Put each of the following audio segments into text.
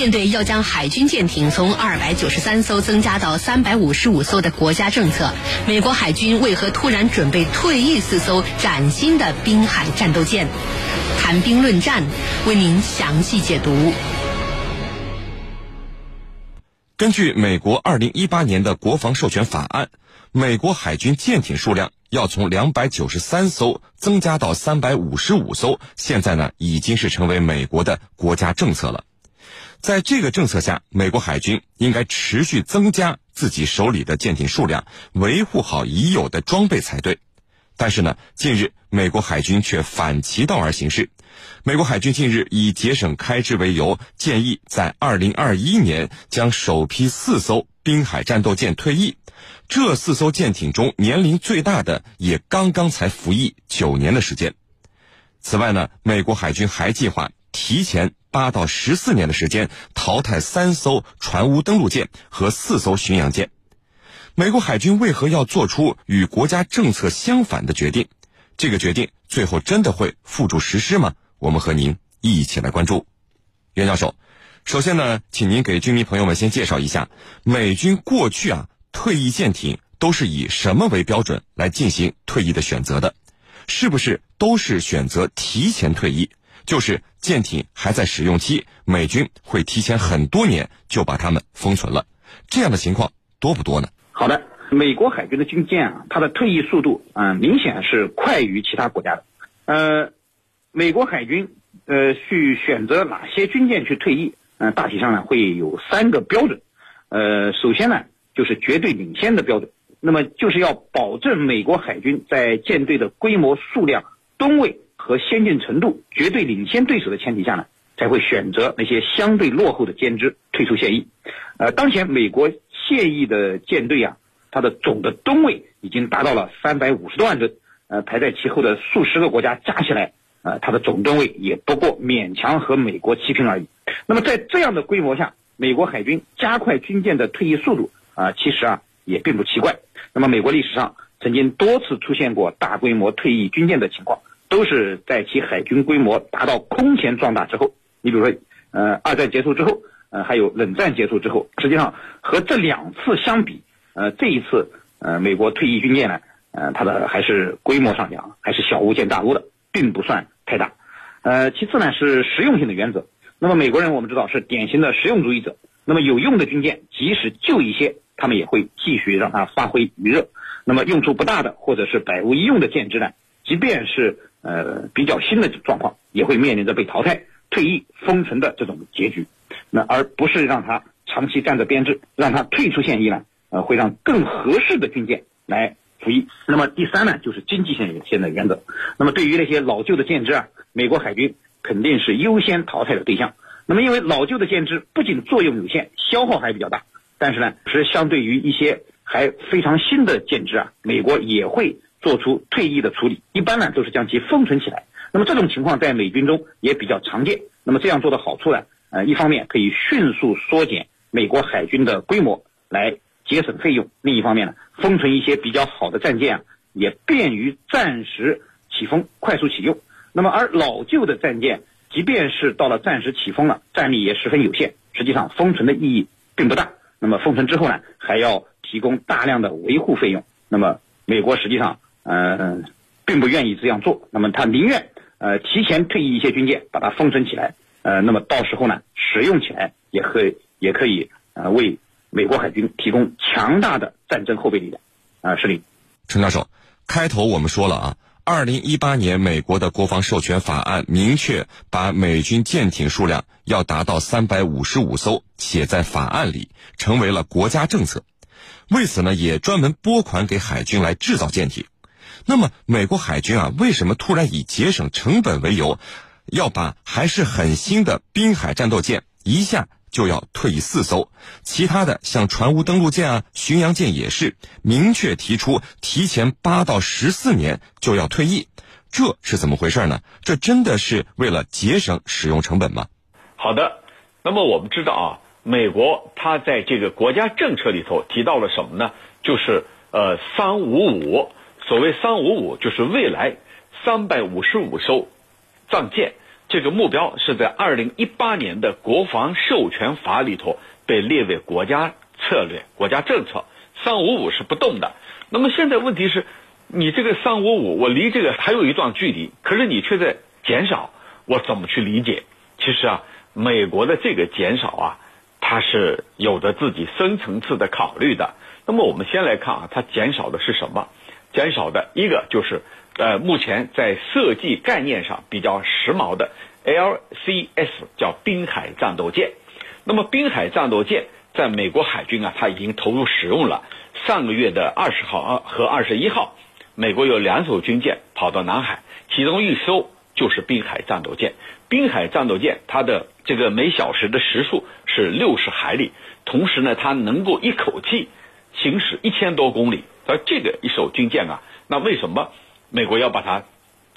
面对要将海军舰艇从二百九十三艘增加到三百五十五艘的国家政策，美国海军为何突然准备退役四艘崭新的滨海战斗舰？谈兵论战，为您详细解读。根据美国二零一八年的国防授权法案，美国海军舰艇数量要从两百九十三艘增加到三百五十五艘，现在呢已经是成为美国的国家政策了。在这个政策下，美国海军应该持续增加自己手里的舰艇数量，维护好已有的装备才对。但是呢，近日美国海军却反其道而行事。美国海军近日以节省开支为由，建议在二零二一年将首批四艘滨海战斗舰退役。这四艘舰艇中，年龄最大的也刚刚才服役九年的时间。此外呢，美国海军还计划提前八到十四年的时间淘汰三艘船坞登陆舰和四艘巡洋舰。美国海军为何要做出与国家政策相反的决定？这个决定最后真的会付诸实施吗？我们和您一起来关注。袁教授，首先呢，请您给军迷朋友们先介绍一下，美军过去啊退役舰艇都是以什么为标准来进行退役的选择的？是不是都是选择提前退役？就是舰艇还在使用期，美军会提前很多年就把它们封存了。这样的情况多不多呢？好的，美国海军的军舰啊，它的退役速度啊，明显是快于其他国家的。呃，美国海军呃去选择哪些军舰去退役，嗯，大体上呢会有三个标准。呃，首先呢就是绝对领先的标准，那么就是要保证美国海军在舰队的规模、数量、吨位和先进程度绝对领先对手的前提下呢，才会选择那些相对落后的舰只退出现役。呃，当前美国。现役的舰队啊，它的总的吨位已经达到了三百五十多万吨，呃，排在其后的数十个国家加起来，呃，它的总吨位也不过勉强和美国齐平而已。那么在这样的规模下，美国海军加快军舰的退役速度啊，其实啊也并不奇怪。那么美国历史上曾经多次出现过大规模退役军舰的情况，都是在其海军规模达到空前壮大之后。你比如说，呃，二战结束之后。呃，还有冷战结束之后，实际上和这两次相比，呃，这一次，呃，美国退役军舰呢，呃，它的还是规模上讲还是小巫见大巫的，并不算太大。呃，其次呢是实用性的原则。那么美国人我们知道是典型的实用主义者。那么有用的军舰，即使旧一些，他们也会继续让它发挥余热。那么用处不大的或者是百无一用的舰只呢，即便是呃比较新的状况，也会面临着被淘汰、退役、封存的这种结局。那而不是让它长期站着编制，让它退出现役呢？呃，会让更合适的军舰来服役。那么第三呢，就是经济性性的原则。那么对于那些老旧的舰只啊，美国海军肯定是优先淘汰的对象。那么因为老旧的舰只不仅作用有限，消耗还比较大，但是呢，是相对于一些还非常新的舰只啊，美国也会做出退役的处理。一般呢，都是将其封存起来。那么这种情况在美军中也比较常见。那么这样做的好处呢？呃，一方面可以迅速缩减美国海军的规模，来节省费用；另一方面呢，封存一些比较好的战舰啊，也便于暂时起风、快速启用。那么，而老旧的战舰，即便是到了暂时起风了，战力也十分有限，实际上封存的意义并不大。那么，封存之后呢，还要提供大量的维护费用。那么，美国实际上呃并不愿意这样做。那么，他宁愿呃提前退役一些军舰，把它封存起来。呃，那么到时候呢，使用起来也可以，也可以呃为美国海军提供强大的战争后备力量。啊，是的。陈教授，开头我们说了啊，二零一八年美国的国防授权法案明确把美军舰艇数量要达到三百五十五艘写在法案里，成为了国家政策。为此呢，也专门拨款给海军来制造舰艇。那么，美国海军啊，为什么突然以节省成本为由？要把还是很新的滨海战斗舰一下就要退役四艘，其他的像船坞登陆舰啊、巡洋舰也是明确提出提前八到十四年就要退役，这是怎么回事呢？这真的是为了节省使用成本吗？好的，那么我们知道啊，美国它在这个国家政策里头提到了什么呢？就是呃三五五，所谓三五五就是未来三百五十五艘。战舰这个目标是在二零一八年的国防授权法里头被列为国家策略、国家政策，三五五是不动的。那么现在问题是，你这个三五五，我离这个还有一段距离，可是你却在减少，我怎么去理解？其实啊，美国的这个减少啊，它是有着自己深层次的考虑的。那么我们先来看啊，它减少的是什么？减少的一个就是。呃，目前在设计概念上比较时髦的 LCS 叫滨海战斗舰，那么滨海战斗舰在美国海军啊，它已经投入使用了。上个月的二十号和二十一号，美国有两艘军舰跑到南海，其中一艘就是滨海战斗舰。滨海战斗舰它的这个每小时的时速是六十海里，同时呢，它能够一口气行驶一千多公里。而这个一艘军舰啊，那为什么？美国要把它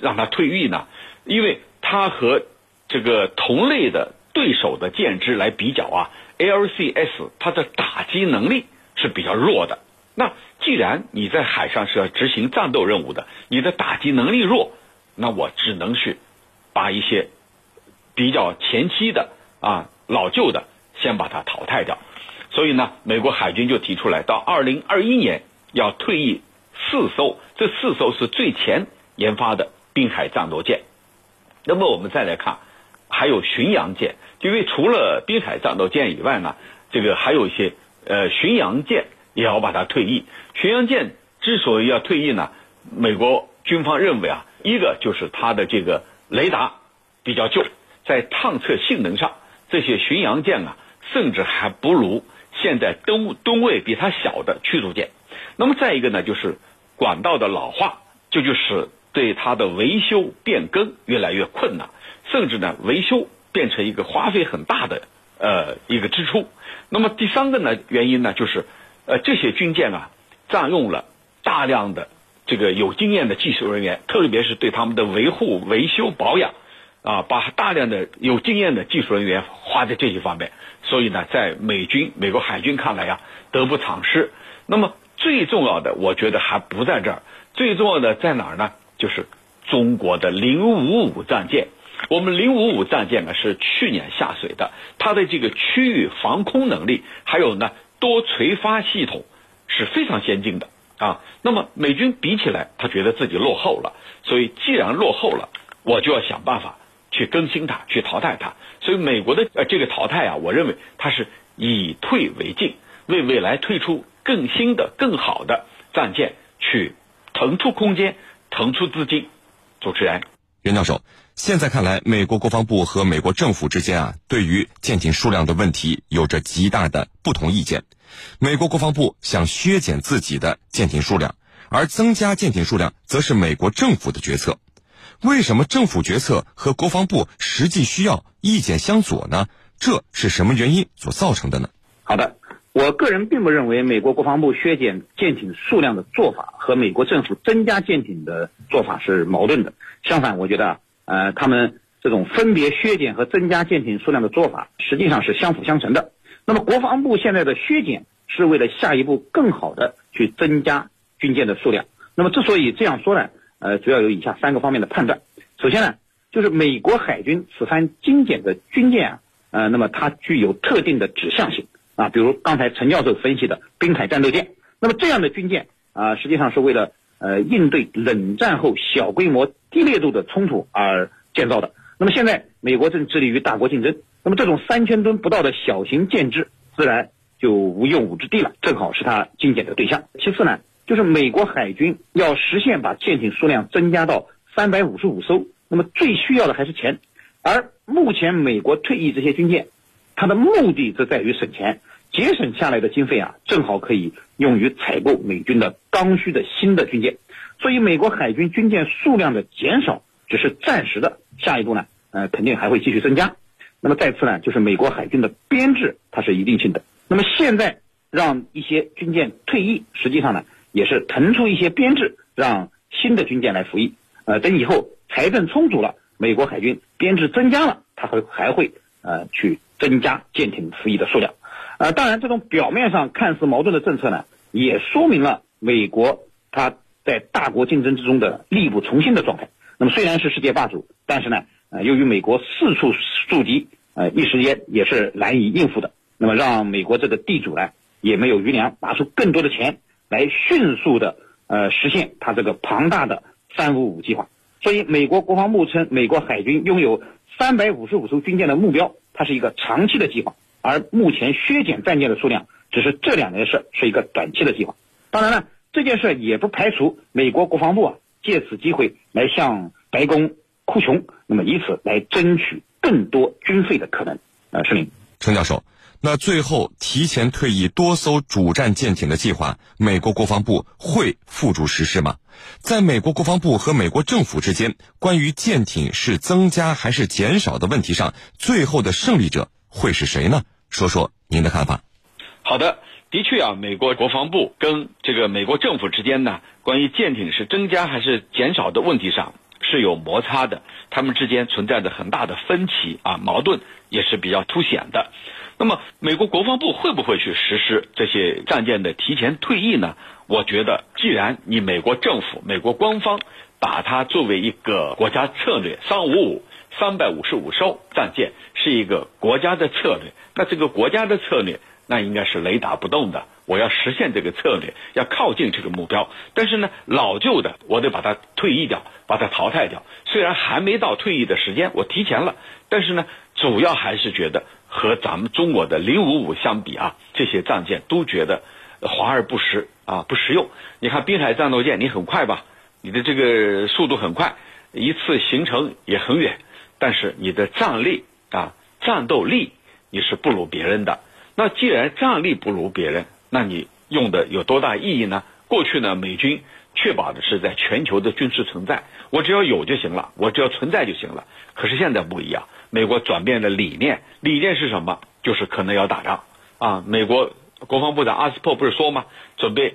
让它退役呢，因为它和这个同类的对手的舰只来比较啊，LCS 它的打击能力是比较弱的。那既然你在海上是要执行战斗任务的，你的打击能力弱，那我只能去把一些比较前期的啊老旧的先把它淘汰掉。所以呢，美国海军就提出来，到二零二一年要退役。四艘，这四艘是最前研发的滨海战斗舰。那么我们再来看，还有巡洋舰，因为除了滨海战斗舰以外呢，这个还有一些呃巡洋舰也要把它退役。巡洋舰之所以要退役呢，美国军方认为啊，一个就是它的这个雷达比较旧，在探测性能上，这些巡洋舰啊，甚至还不如现在吨吨位比它小的驱逐舰。那么再一个呢，就是。管道的老化，这就使对它的维修变更越来越困难，甚至呢，维修变成一个花费很大的呃一个支出。那么第三个呢原因呢，就是呃这些军舰啊，占用了大量的这个有经验的技术人员，特别是对他们的维护、维修、保养啊，把大量的有经验的技术人员花在这些方面，所以呢，在美军、美国海军看来呀，得不偿失。那么。最重要的，我觉得还不在这儿。最重要的在哪儿呢？就是中国的零五五战舰。我们零五五战舰呢是去年下水的，它的这个区域防空能力，还有呢多垂发系统是非常先进的啊。那么美军比起来，他觉得自己落后了，所以既然落后了，我就要想办法去更新它，去淘汰它。所以美国的呃这个淘汰啊，我认为它是以退为进，为未来退出。更新的、更好的战舰去腾出空间、腾出资金。主持人，袁教授，现在看来，美国国防部和美国政府之间啊，对于舰艇数量的问题有着极大的不同意见。美国国防部想削减自己的舰艇数量，而增加舰艇数量则是美国政府的决策。为什么政府决策和国防部实际需要意见相左呢？这是什么原因所造成的呢？好的。我个人并不认为美国国防部削减舰艇数量的做法和美国政府增加舰艇的做法是矛盾的。相反，我觉得啊，呃，他们这种分别削减和增加舰艇数量的做法实际上是相辅相成的。那么，国防部现在的削减是为了下一步更好的去增加军舰的数量。那么，之所以这样说呢，呃，主要有以下三个方面的判断。首先呢，就是美国海军此番精简的军舰啊，呃，那么它具有特定的指向性。啊，比如刚才陈教授分析的滨海战斗舰，那么这样的军舰啊，实际上是为了呃应对冷战后小规模低烈度的冲突而建造的。那么现在美国正致力于大国竞争，那么这种三千吨不到的小型舰只自然就无用武之地了，正好是它精简的对象。其次呢，就是美国海军要实现把舰艇数量增加到三百五十五艘，那么最需要的还是钱，而目前美国退役这些军舰，它的目的则在于省钱。节省下来的经费啊，正好可以用于采购美军的刚需的新的军舰，所以美国海军军舰数量的减少只是暂时的，下一步呢，呃，肯定还会继续增加。那么再次呢，就是美国海军的编制它是一定性的。那么现在让一些军舰退役，实际上呢，也是腾出一些编制，让新的军舰来服役。呃，等以后财政充足了，美国海军编制增加了，它会还会呃去增加舰艇服役的数量。呃，当然，这种表面上看似矛盾的政策呢，也说明了美国它在大国竞争之中的力不从心的状态。那么，虽然是世界霸主，但是呢，呃，由于美国四处驻敌，呃，一时间也是难以应付的。那么让美国这个地主呢，也没有余粮，拿出更多的钱来迅速的呃实现他这个庞大的三五五计划。所以，美国国防部称，美国海军拥有三百五十五艘军舰的目标，它是一个长期的计划，而目前削减战舰的数量只是这两件事，是一个短期的计划。当然了，这件事也不排除美国国防部啊借此机会来向白宫哭穷，那么以此来争取更多军费的可能。呃，是您，陈教授。那最后提前退役多艘主战舰艇的计划，美国国防部会付诸实施吗？在美国国防部和美国政府之间，关于舰艇是增加还是减少的问题上，最后的胜利者会是谁呢？说说您的看法。好的，的确啊，美国国防部跟这个美国政府之间呢，关于舰艇是增加还是减少的问题上是有摩擦的，他们之间存在着很大的分歧啊，矛盾也是比较凸显的。那么，美国国防部会不会去实施这些战舰的提前退役呢？我觉得，既然你美国政府、美国官方把它作为一个国家策略，三五五三百五十五艘战舰是一个国家的策略，那这个国家的策略，那应该是雷打不动的。我要实现这个策略，要靠近这个目标。但是呢，老旧的我得把它退役掉，把它淘汰掉。虽然还没到退役的时间，我提前了，但是呢，主要还是觉得。和咱们中国的零五五相比啊，这些战舰都觉得华而不实啊，不实用。你看滨海战斗舰，你很快吧，你的这个速度很快，一次行程也很远，但是你的战力啊，战斗力你是不如别人的。那既然战力不如别人，那你用的有多大意义呢？过去呢，美军确保的是在全球的军事存在，我只要有就行了，我只要存在就行了。可是现在不一样。美国转变的理念，理念是什么？就是可能要打仗啊！美国国防部长阿斯珀不是说吗？准备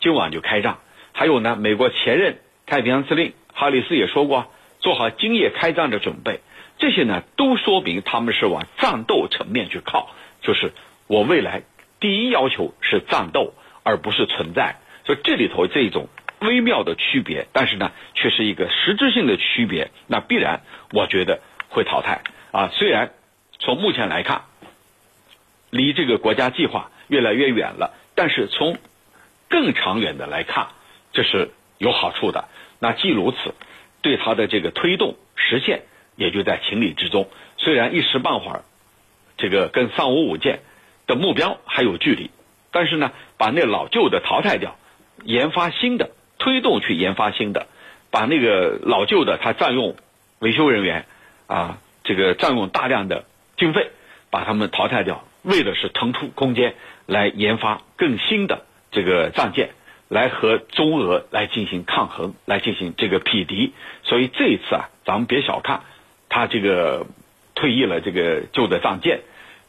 今晚就开仗。还有呢，美国前任太平洋司令哈里斯也说过，做好今夜开战的准备。这些呢，都说明他们是往战斗层面去靠。就是我未来第一要求是战斗，而不是存在。所以这里头这种微妙的区别，但是呢，却是一个实质性的区别。那必然，我觉得会淘汰。啊，虽然从目前来看，离这个国家计划越来越远了，但是从更长远的来看，这是有好处的。那既如此，对它的这个推动实现也就在情理之中。虽然一时半会儿，这个跟三五五舰的目标还有距离，但是呢，把那老旧的淘汰掉，研发新的，推动去研发新的，把那个老旧的它占用维修人员啊。这个占用大量的经费，把他们淘汰掉，为的是腾出空间来研发更新的这个战舰，来和中俄来进行抗衡，来进行这个匹敌。所以这一次啊，咱们别小看他这个退役了这个旧的战舰，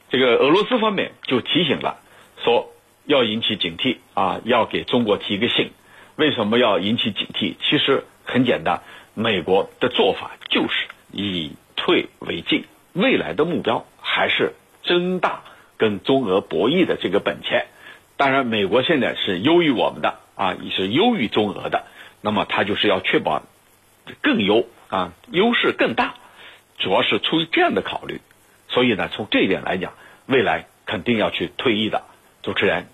这个俄罗斯方面就提醒了，说要引起警惕啊，要给中国提个醒。为什么要引起警惕？其实很简单，美国的做法就是以。退为进，未来的目标还是增大跟中俄博弈的这个本钱。当然，美国现在是优于我们的啊，也是优于中俄的。那么，他就是要确保更优啊，优势更大，主要是出于这样的考虑。所以呢，从这一点来讲，未来肯定要去退役的。主持人。